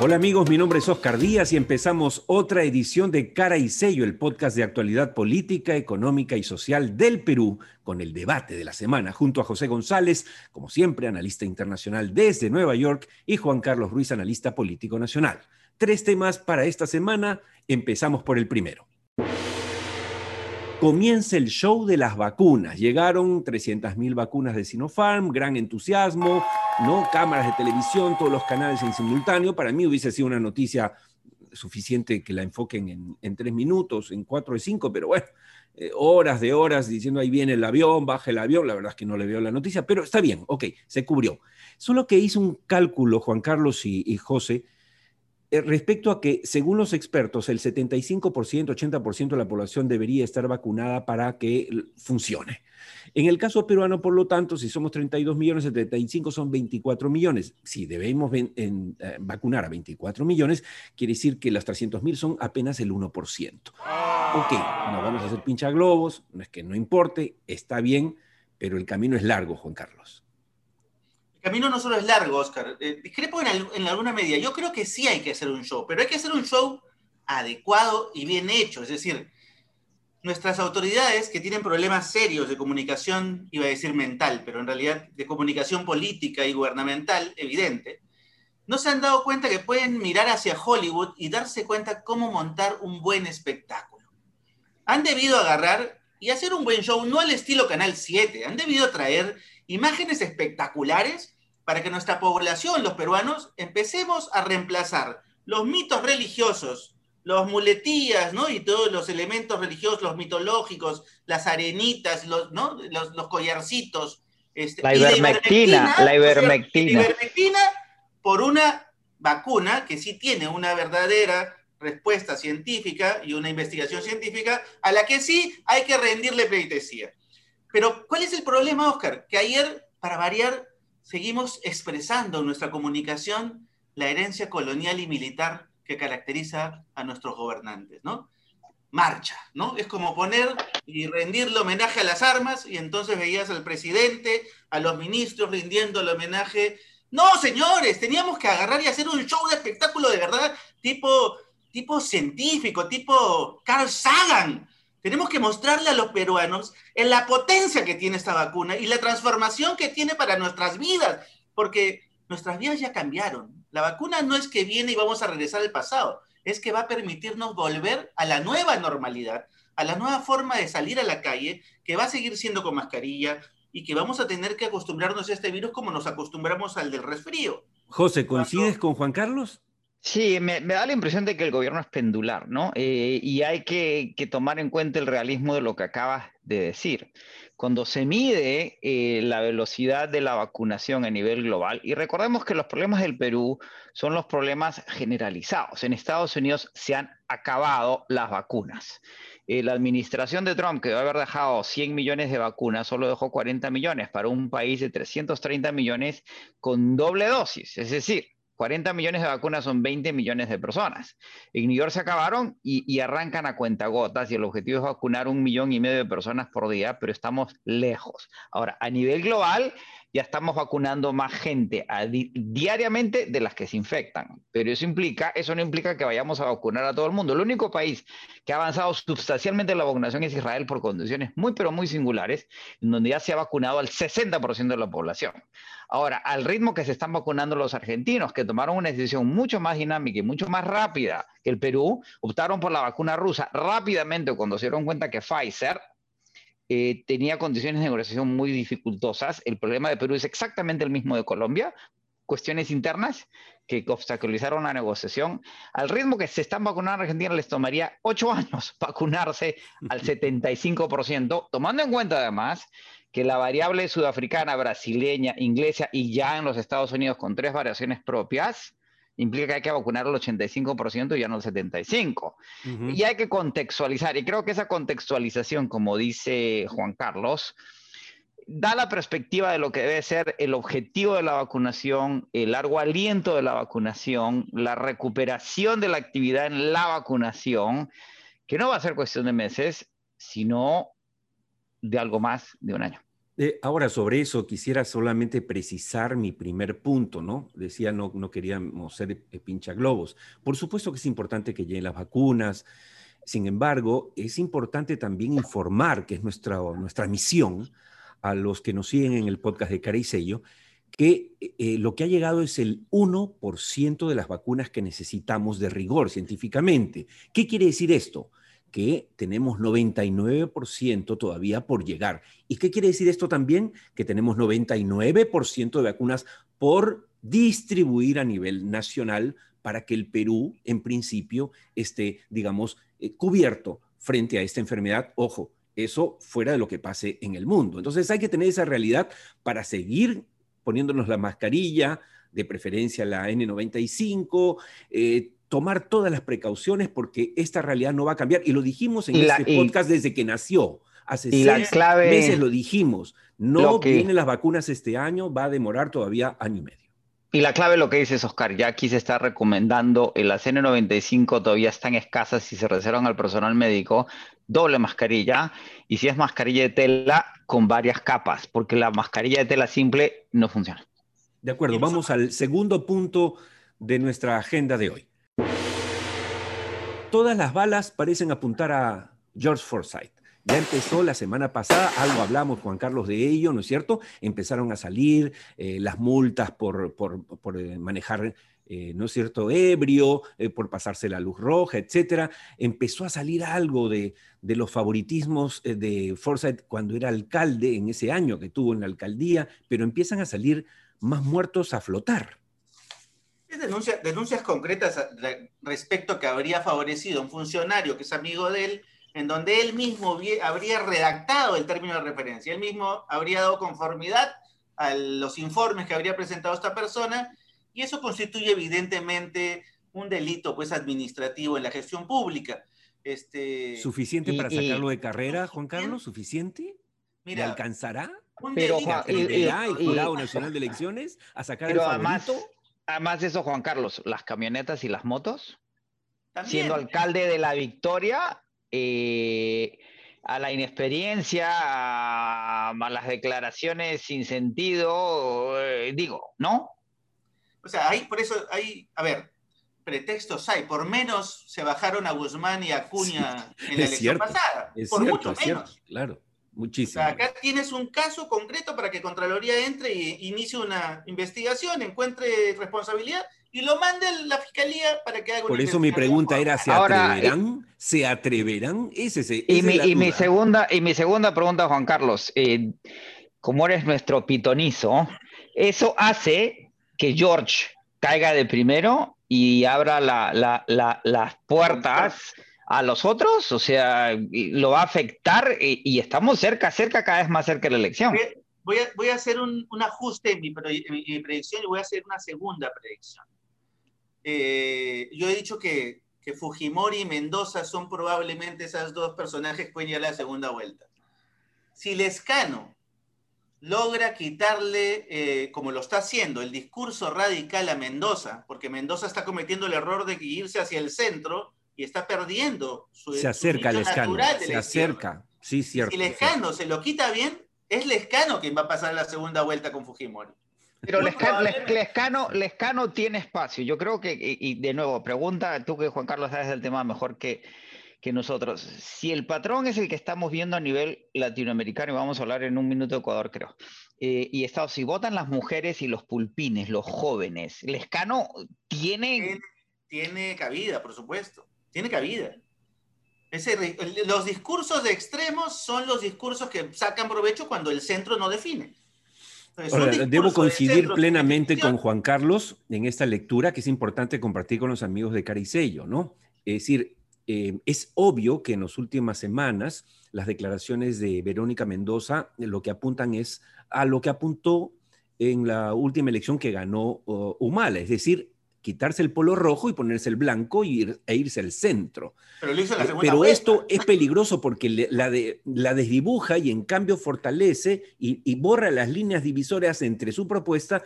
Hola amigos, mi nombre es Oscar Díaz y empezamos otra edición de Cara y Sello, el podcast de actualidad política, económica y social del Perú, con el debate de la semana, junto a José González, como siempre, analista internacional desde Nueva York, y Juan Carlos Ruiz, analista político nacional. Tres temas para esta semana, empezamos por el primero comienza el show de las vacunas. Llegaron 300.000 vacunas de Sinopharm, gran entusiasmo, ¿no? Cámaras de televisión, todos los canales en simultáneo. Para mí hubiese sido una noticia suficiente que la enfoquen en, tres minutos, en cuatro o cinco, pero bueno, eh, horas de horas diciendo ahí viene el avión, baja el avión. La verdad es que no le veo la noticia, pero está bien, ok, se cubrió. Solo que hizo un cálculo, Juan Carlos y, José, respecto a que, según los expertos, el 75%, 80% de la población debería estar vacunada para que funcione. En el caso peruano, por lo tanto, si somos 32 millones, 75 son 24 millones. Si debemos eh, vacunar a 24 millones, quiere decir que las 300 mil son apenas el 1%. Ok, no vamos a hacer pincha globos, no es que no importe, está bien, pero el camino es largo, Juan Carlos. El camino no solo es largo, Oscar. Eh, discrepo en, alguna medida. Yo creo que sí hay que hacer un show, pero hay que hacer un show adecuado y bien hecho. Es decir, nuestras autoridades que tienen problemas serios de comunicación, iba a decir mental, pero en realidad de comunicación política y gubernamental, evidente, no se han dado cuenta que pueden mirar hacia Hollywood y darse cuenta cómo montar un buen espectáculo. Han debido agarrar y hacer un buen show, no al estilo Canal 7, han debido traer imágenes espectaculares para que nuestra población, los peruanos, empecemos a reemplazar los mitos religiosos, los muletías, ¿no? Y todos los elementos religiosos, los mitológicos, las arenitas, los, ¿no? los, collarcitos. Este, la ivermectina, la ivermectina. La ivermectina por una vacuna que sí tiene una verdadera respuesta científica y una investigación científica a la que sí hay que rendirle pleitesía. Pero, ¿cuál es el problema, Oscar? Que ayer, para variar, seguimos expresando en nuestra comunicación la herencia colonial y militar que caracteriza a nuestros gobernantes, ¿no? Marcha, ¿no? Es como poner y rendirle homenaje a las armas y entonces veías al presidente, a los ministros rindiendo el homenaje. No, señores, teníamos que agarrar y hacer un show de espectáculo de verdad, tipo, tipo científico, tipo Carl Sagan, tenemos que mostrarle a los peruanos en la potencia que tiene esta vacuna y la transformación que tiene para nuestras vidas, porque nuestras vidas ya cambiaron. La vacuna no es que viene y vamos a regresar al pasado, es que va a permitirnos volver a la nueva normalidad, a la nueva forma de salir a la calle, que va a seguir siendo con mascarilla y que vamos a tener que acostumbrarnos a este virus como nos acostumbramos al del resfrío. José, ¿coincides con Juan Carlos? Sí, me, da la impresión de que el gobierno es pendular, ¿no? Eh, y hay que, tomar en cuenta el realismo de lo que acabas de decir. Cuando se mide eh, la velocidad de la vacunación a nivel global, y recordemos que los problemas del Perú son los problemas generalizados. En Estados Unidos se han acabado las vacunas. Eh, la administración de Trump, que debe haber dejado 100 millones de vacunas, solo dejó 40 millones para un país de 330 millones con doble dosis. Es decir, 40 millones de vacunas son 20 millones de personas. En New York se acabaron y, arrancan a cuentagotas y el objetivo es vacunar un millón y medio de personas por día, pero estamos lejos. Ahora, a nivel global, ya estamos vacunando más gente diariamente de las que se infectan. Pero eso implica, eso no implica que vayamos a vacunar a todo el mundo. El único país que ha avanzado sustancialmente en la vacunación es Israel por condiciones muy, pero muy singulares, en donde ya se ha vacunado al 60% de la población. Ahora, al ritmo que se están vacunando los argentinos, que tomaron una decisión mucho más dinámica y mucho más rápida que el Perú, optaron por la vacuna rusa rápidamente cuando se dieron cuenta que Pfizer eh, tenía condiciones de negociación muy dificultosas. El problema de Perú es exactamente el mismo de Colombia, cuestiones internas que obstaculizaron la negociación. Al ritmo que se están vacunando en Argentina les tomaría ocho años vacunarse al 75%, tomando en cuenta además que la variable sudafricana, brasileña, inglesa y ya en los Estados Unidos con tres variaciones propias, implica que hay que vacunar el 85% y ya no el 75%. Y hay que contextualizar, y creo que esa contextualización, como dice Juan Carlos, da la perspectiva de lo que debe ser el objetivo de la vacunación, el largo aliento de la vacunación, la recuperación de la actividad en la vacunación, que no va a ser cuestión de meses, sino de algo más de un año. Eh, ahora, sobre eso quisiera solamente precisar mi primer punto, ¿no? Decía, no, no queríamos ser eh, pincha globos. Por supuesto que es importante que lleguen las vacunas. Sin embargo, es importante también informar, que es nuestra, nuestra misión, a los que nos siguen en el podcast de Cara y Sello, que eh, lo que ha llegado es el 1% de las vacunas que necesitamos de rigor científicamente. ¿Qué quiere decir esto? Que tenemos 99% todavía por llegar. ¿Y qué quiere decir esto también? Que tenemos 99% de vacunas por distribuir a nivel nacional para que el Perú, en principio, esté, digamos, eh, cubierto frente a esta enfermedad. Ojo, eso fuera de lo que pase en el mundo. Entonces hay que tener esa realidad para seguir poniéndonos la mascarilla, de preferencia la N95, eh, tomar todas las precauciones porque esta realidad no va a cambiar. Y lo dijimos en este podcast desde que nació. Hace seis meses lo dijimos. No vienen las vacunas este año, va a demorar todavía año y medio. Y la clave lo que dices, Oscar, ya aquí se está recomendando, las N95 todavía están escasas y se reservan al personal médico, doble mascarilla, y si es mascarilla de tela, con varias capas, porque la mascarilla de tela simple no funciona. De acuerdo, vamos al segundo punto de nuestra agenda de hoy. Todas las balas parecen apuntar a George Forsyth. Ya empezó la semana pasada, algo hablamos, Juan Carlos, de ello, ¿no es cierto? Empezaron a salir eh, las multas por, por, eh, manejar eh, ¿no es cierto?, ebrio, por pasarse la luz roja, etcétera. Empezó a salir algo de, los favoritismos de Forsyth cuando era alcalde en ese año que tuvo en la alcaldía, pero empiezan a salir más muertos a flotar. Es denuncias concretas respecto a que habría favorecido a un funcionario que es amigo de él, en donde él mismo habría redactado el término de referencia, él mismo habría dado conformidad a los informes que habría presentado esta persona y eso constituye evidentemente un delito pues, administrativo en la gestión pública. Este, ¿Suficiente para sacarlo de carrera, Juan Carlos? ¿Suficiente? Mira, ¿Le alcanzará? Pero el Jurado Nacional de Elecciones a sacar el además, además de eso, Juan Carlos, las camionetas y las motos, siendo alcalde de la Victoria, eh, a la inexperiencia, a, las declaraciones sin sentido, eh, digo, ¿no? O sea, hay, por eso hay, a ver, pretextos hay. Por menos se bajaron a Guzmán y a Cuña en la elección pasada. por mucho menos. claro, muchísimo. O sea, acá tienes un caso concreto para que Contraloría entre e inicie una investigación, encuentre responsabilidad y lo mande la fiscalía para que haga una Por eso mi pregunta era, ¿se atreverán? Eh, ¿Se atreverán? Ese, ese, y, mi, y mi, segunda, y mi segunda pregunta, Juan Carlos, eh, como eres nuestro pitonizo, eso hace que George caiga de primero y abra las puertas a los otros? O sea, ¿lo va a afectar? Y, estamos cerca, cerca, cada vez más cerca de la elección. Voy a, hacer un, ajuste en mi, predicción y voy a hacer una segunda predicción. Eh, yo he dicho que, Fujimori y Mendoza son probablemente esas dos personajes que pueden a la segunda vuelta. Si Lescano logra quitarle, eh, como lo está haciendo, el discurso radical a Mendoza, porque Mendoza está cometiendo el error de irse hacia el centro y está perdiendo su Se acerca al escano, se acerca, sí, cierto. Si Lescano se lo quita bien, es Lescano quien va a pasar la segunda vuelta con Fujimori. Pero Lescano, Lescano, tiene espacio. Yo creo que, y, de nuevo, pregunta tú que Juan Carlos sabes del tema mejor que, que nosotros. Si el patrón es el que estamos viendo a nivel latinoamericano, y vamos a hablar en un minuto de Ecuador, creo, eh, y Estados, si votan las mujeres y los pulpines, los jóvenes, ¿Lescano tiene... tiene... cabida, por supuesto. Tiene cabida. los discursos de extremos son los discursos que sacan provecho cuando el centro no define. debo coincidir plenamente con Juan Carlos en esta lectura que es importante compartir con los amigos de Caricello, ¿no? Es decir, eh, es obvio que en las últimas semanas las declaraciones de Verónica Mendoza lo que apuntan es a lo que apuntó en la última elección que ganó Humala, es decir, quitarse el polo rojo y ponerse el blanco e irse al centro. Pero, esto es peligroso porque la, desdibuja y en cambio fortalece y, y borra las líneas divisorias entre su propuesta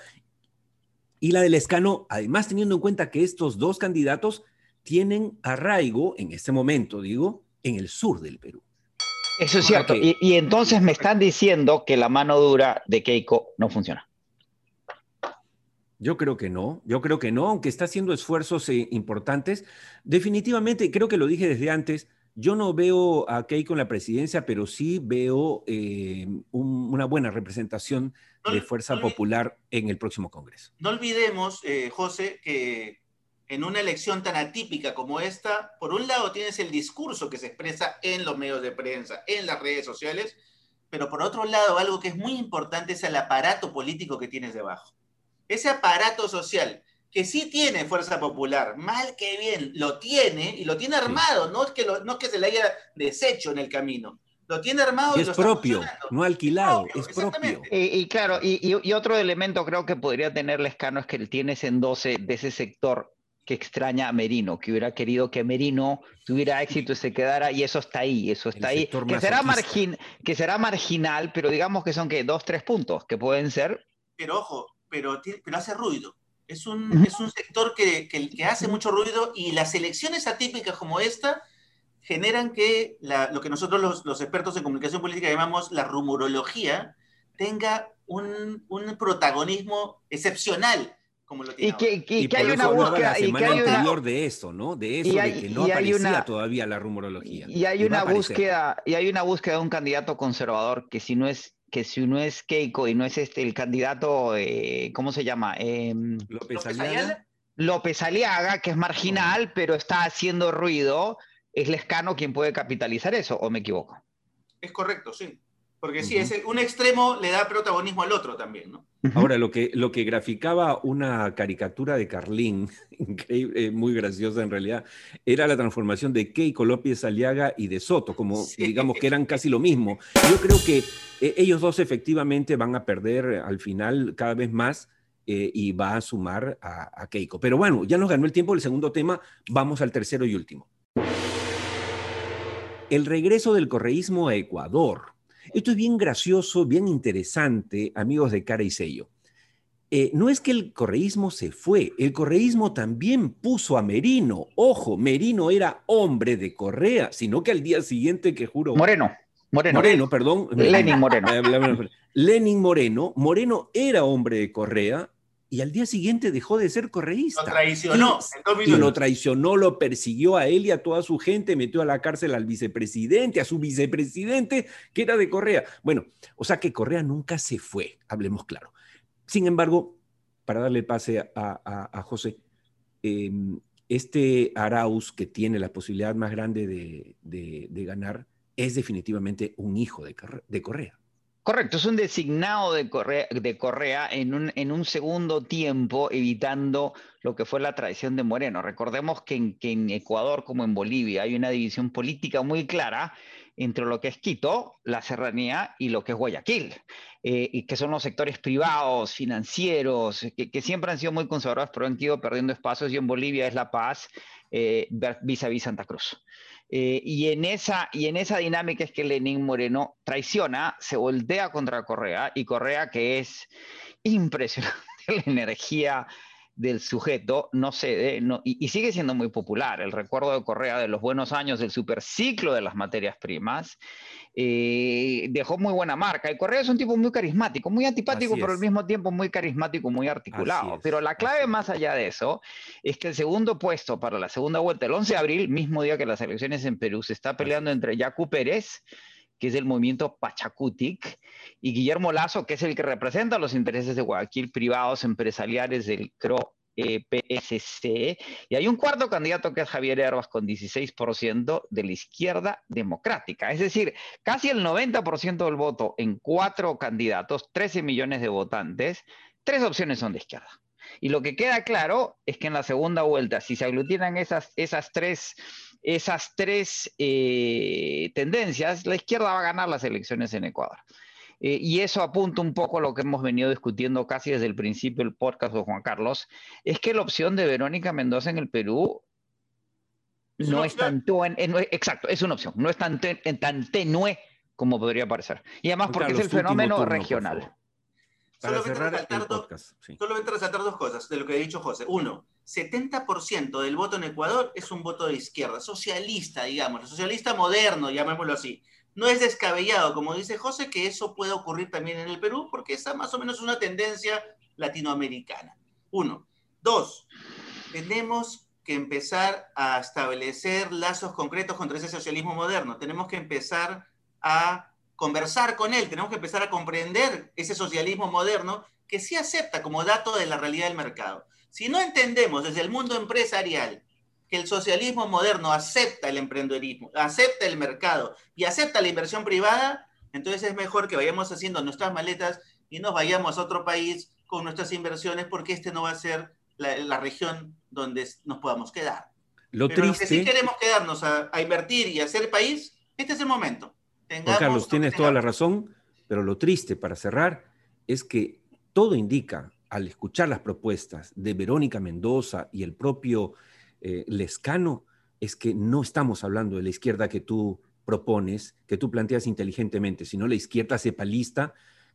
y la del escano, además teniendo en cuenta que estos dos candidatos tienen arraigo, en este momento digo, en el sur del Perú. Eso es cierto. Y, entonces me están diciendo que la mano dura de Keiko no funciona. Yo creo que no, yo creo que no, aunque está haciendo esfuerzos eh, importantes. Definitivamente, creo que lo dije desde antes, yo no veo a Keiko en la presidencia, pero sí veo eh, una buena representación de Fuerza Popular en el próximo Congreso. No olvidemos, eh, José, que en una elección tan atípica como esta, por un lado tienes el discurso que se expresa en los medios de prensa, en las redes sociales, pero por otro lado, algo que es muy importante es el aparato político que tienes debajo. Ese aparato social que sí tiene fuerza popular, mal que bien, lo tiene y lo tiene armado, no, es que no que se le haya deshecho en el camino. Lo tiene armado y, es propio, no alquilado, es propio. Y, claro, y, otro elemento creo que podría tener Lescano es que él tiene ese endose de ese sector que extraña a Merino, que hubiera querido que Merino tuviera éxito y se quedara, y eso está ahí, eso está ahí, que será, margin, que será marginal, pero digamos que son que dos, tres puntos, que pueden ser. Pero ojo, pero, pero hace ruido. Es un, es un sector que, que, hace mucho ruido y las elecciones atípicas como esta generan que lo que nosotros los, los, expertos en comunicación política llamamos la rumorología tenga un, un protagonismo excepcional y que, que, hay una búsqueda. y que hay anterior de eso, ¿no? De eso, de que no aparecía todavía la rumorología. Y hay una búsqueda, y hay una búsqueda de un candidato conservador que si no es que si uno es Keiko y no es este el candidato, eh, ¿cómo se llama? Em, López Aliaga. López Aliaga, que es marginal, pero está haciendo ruido, es Lescano quien puede capitalizar eso, ¿o me equivoco? Es correcto, sí. Porque sí, es un extremo le da protagonismo al otro también, ¿no? Ahora, lo que, lo que graficaba una caricatura de Carlín, eh, muy graciosa en realidad, era la transformación de Keiko López Aliaga y de Soto, como digamos que eran casi lo mismo. Yo creo que eh, ellos dos efectivamente van a perder al final cada vez más eh, y va a sumar a, a Keiko. Pero bueno, ya nos ganó el tiempo el segundo tema, vamos al tercero y último. El regreso del correísmo a Ecuador. Esto es bien gracioso, bien interesante, amigos de cara y sello. Eh, no es que el correísmo se fue, el correísmo también puso a Merino. Ojo, Merino era hombre de Correa, sino que al día siguiente que juro... Moreno. Moreno. Moreno, perdón. Lenin Moreno. Lenin Moreno. Moreno era hombre de Correa y al día siguiente dejó de ser correísta. Lo traicionó. Y, lo traicionó, lo persiguió a él y a toda su gente, metió a la cárcel al vicepresidente, a su vicepresidente, que era de Correa. Bueno, o sea que Correa nunca se fue, hablemos claro. Sin embargo, para darle pase a, José, em, este Arauz que tiene la posibilidad más grande de, ganar es definitivamente un hijo de Correa. Correcto, es un designado de Correa, en, un, segundo tiempo, evitando lo que fue la traición de Moreno. Recordemos que en, que en, Ecuador, como en Bolivia, hay una división política muy clara entre lo que es Quito, la serranía, y lo que es Guayaquil, eh, y que son los sectores privados, financieros, que, que, siempre han sido muy conservadores, pero han ido perdiendo espacios, y en Bolivia es La Paz vis a vis Santa Cruz. Eh, y, en esa, y en esa dinámica es que Lenín Moreno traiciona, se voltea contra Correa y Correa, que es impresionante la energía del sujeto, no cede no, y, sigue siendo muy popular. El recuerdo de Correa de los buenos años del superciclo de las materias primas eh, dejó muy buena marca. Y Correa es un tipo muy carismático, muy antipático, pero al mismo tiempo muy carismático, muy articulado. Pero la clave más allá de eso es que el segundo puesto para la segunda vuelta, el 11 de abril, mismo día que las elecciones en Perú, se está peleando entre Yacu Pérez, que es del movimiento Pachacutic, y Guillermo Lazo, que es el que representa los intereses de Guayaquil privados empresariales del CRO eh, y hay un cuarto candidato que es Javier Herbas con 16% de la izquierda democrática, es decir, casi el 90% del voto en cuatro candidatos, 13 millones de votantes, tres opciones son de izquierda. Y lo que queda claro es que en la segunda vuelta, si se aglutinan esas, esas tres, esas tres eh, tendencias, la izquierda va a ganar las elecciones en Ecuador. Eh, y eso apunta un poco a lo que hemos venido discutiendo casi desde el principio del podcast de Juan Carlos, es que la opción de Verónica Mendoza en el Perú no es tan exacto, es una opción, no es tan, tan tenue como podría parecer. Y además porque es el fenómeno regional. Solamente resaltar, dos, solamente resaltar dos cosas de lo que ha dicho José. Uno, 70% del voto en Ecuador es un voto de izquierda, socialista, digamos, socialista moderno, llamémoslo así no es descabellado, como dice José, que eso pueda ocurrir también en el Perú, porque esa más o menos es una tendencia latinoamericana. Uno. Dos, tenemos que empezar a establecer lazos concretos contra ese socialismo moderno. Tenemos que empezar a conversar con él, tenemos que empezar a comprender ese socialismo moderno que sí acepta como dato de la realidad del mercado. Si no entendemos desde el mundo empresarial que el socialismo moderno acepta el emprendedorismo, acepta el mercado y acepta la inversión privada, entonces es mejor que vayamos haciendo nuestras maletas y nos vayamos a otro país con nuestras inversiones porque este no va a ser la, región donde nos podamos quedar. Lo Pero triste... que si queremos quedarnos a, invertir y hacer país, este es el momento. Carlos, tienes toda la razón, pero lo triste para cerrar es que todo indica, al escuchar las propuestas de Verónica Mendoza y el propio eh, Lescano es que no estamos hablando de la izquierda que tú propones, que tú planteas inteligentemente, sino la izquierda cepalista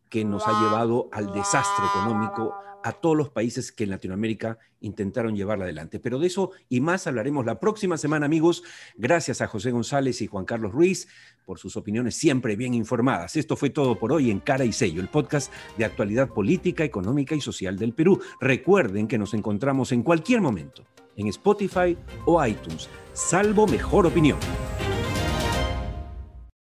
que nos ha llevado al desastre económico a todos los países que en Latinoamérica intentaron llevarla adelante. Pero de eso y más hablaremos la próxima semana, amigos. Gracias a José González y Juan Carlos Ruiz por sus opiniones siempre bien informadas. Esto fue todo por hoy en Cara y Sello, el podcast de actualidad política, económica y social del Perú. Recuerden que nos encontramos en cualquier momento en Spotify o iTunes, salvo mejor opinión.